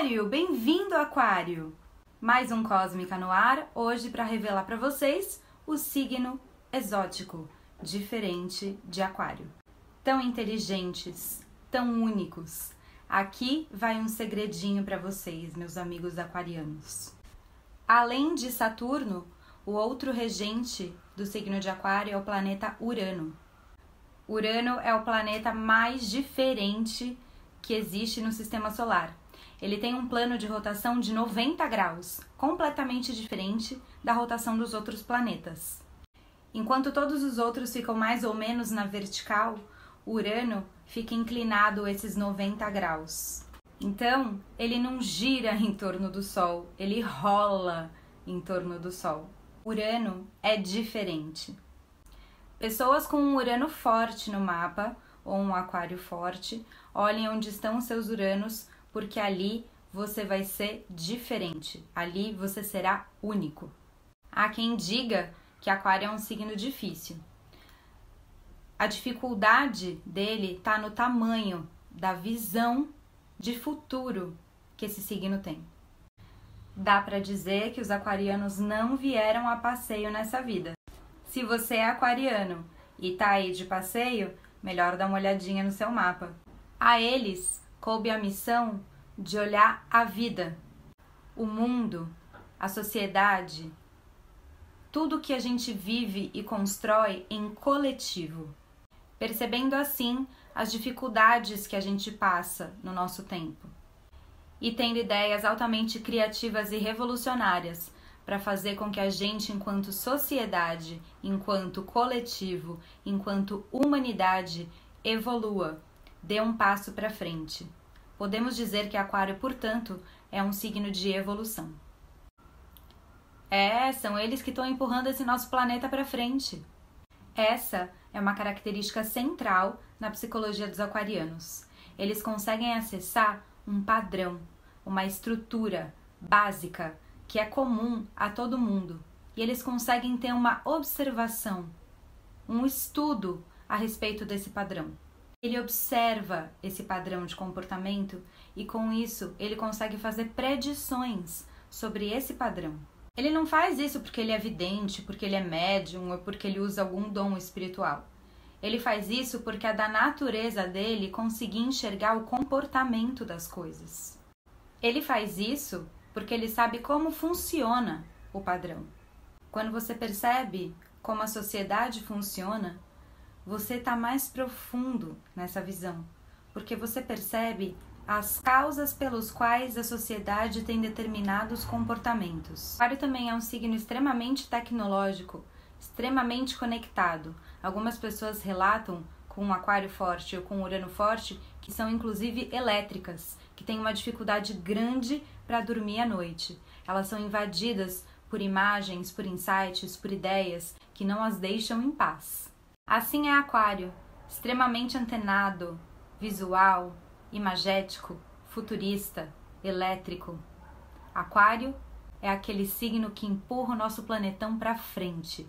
Aquário, bem-vindo Aquário! Mais um Cósmica no ar, hoje para revelar para vocês o signo exótico, diferente de Aquário. Tão inteligentes, tão únicos. Aqui vai um segredinho para vocês, meus amigos aquarianos. Além de Saturno, o outro regente do signo de Aquário é o planeta Urano. Urano é o planeta mais diferente que existe no sistema solar. Ele tem um plano de rotação de 90 graus, completamente diferente da rotação dos outros planetas. Enquanto todos os outros ficam mais ou menos na vertical, Urano fica inclinado esses 90 graus. Então, ele não gira em torno do Sol, ele rola em torno do Sol. Urano é diferente. Pessoas com um Urano forte no mapa ou um Aquário forte, olhem onde estão seus Uranos porque ali você vai ser diferente, ali você será único. Há quem diga que Aquário é um signo difícil. A dificuldade dele está no tamanho da visão de futuro que esse signo tem. Dá para dizer que os aquarianos não vieram a passeio nessa vida. Se você é aquariano e tá aí de passeio, melhor dar uma olhadinha no seu mapa. A eles coube a missão de olhar a vida, o mundo, a sociedade, tudo que a gente vive e constrói em coletivo, percebendo assim as dificuldades que a gente passa no nosso tempo e tendo ideias altamente criativas e revolucionárias para fazer com que a gente, enquanto sociedade, enquanto coletivo, enquanto humanidade, evolua dê um passo para frente. Podemos dizer que Aquário, portanto, é um signo de evolução. É, são eles que estão empurrando esse nosso planeta para frente. Essa é uma característica central na psicologia dos aquarianos. Eles conseguem acessar um padrão, uma estrutura básica que é comum a todo mundo. E eles conseguem ter uma observação, um estudo a respeito desse padrão. Ele observa esse padrão de comportamento e com isso ele consegue fazer predições sobre esse padrão. Ele não faz isso porque ele é vidente, porque ele é médium ou porque ele usa algum dom espiritual. Ele faz isso porque é da natureza dele conseguir enxergar o comportamento das coisas. Ele faz isso porque ele sabe como funciona o padrão. Quando você percebe como a sociedade funciona, você está mais profundo nessa visão, porque você percebe as causas pelos quais a sociedade tem determinados comportamentos. Aquário também é um signo extremamente tecnológico, extremamente conectado. Algumas pessoas relatam com um aquário forte ou com urano forte que são inclusive elétricas, que têm uma dificuldade grande para dormir à noite. Elas são invadidas por imagens, por insights, por ideias que não as deixam em paz. Assim é Aquário, extremamente antenado, visual, imagético, futurista, elétrico. Aquário é aquele signo que empurra o nosso planetão para frente.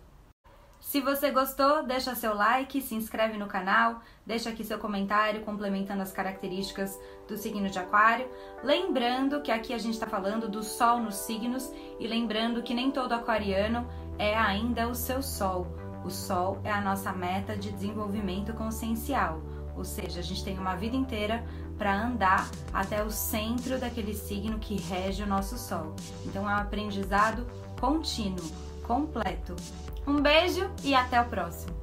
Se você gostou, deixa seu like, se inscreve no canal, deixa aqui seu comentário complementando as características do signo de Aquário. Lembrando que aqui a gente está falando do Sol nos signos e lembrando que nem todo aquariano é ainda o seu Sol. O Sol é a nossa meta de desenvolvimento consciencial, ou seja, a gente tem uma vida inteira para andar até o centro daquele signo que rege o nosso Sol. Então é um aprendizado contínuo, completo. Um beijo e até o próximo!